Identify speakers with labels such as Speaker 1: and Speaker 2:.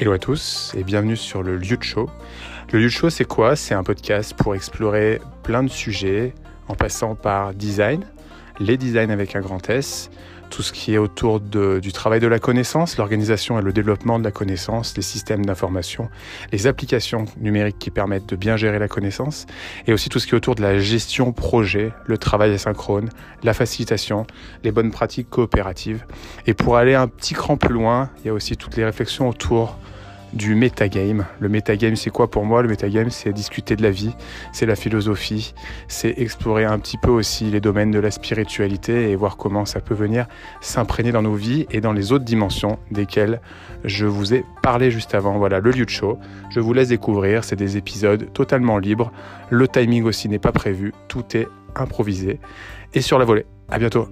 Speaker 1: Hello à tous et bienvenue sur le lieu de show. Le lieu de show, c'est quoi? C'est un podcast pour explorer plein de sujets en passant par design, les designs avec un grand S, tout ce qui est autour du travail de la connaissance, l'organisation et le développement de la connaissance, les systèmes d'information, les applications numériques qui permettent de bien gérer la connaissance, et aussi tout ce qui est autour de la gestion projet, le travail asynchrone, la facilitation, les bonnes pratiques coopératives. Et pour aller un petit cran plus loin, il y a aussi toutes les réflexions autour du metagame. Le metagame, c'est quoi pour moi? Le metagame, c'est discuter de la vie, c'est la philosophie, c'est explorer un petit peu aussi les domaines de la spiritualité et voir comment ça peut venir s'imprégner dans nos vies et dans les autres dimensions desquelles je vous ai parlé juste avant. Voilà, le lieu de show. Je vous laisse découvrir, c'est des épisodes totalement libres. Le timing aussi n'est pas prévu, tout est improvisé et sur la volée. À bientôt.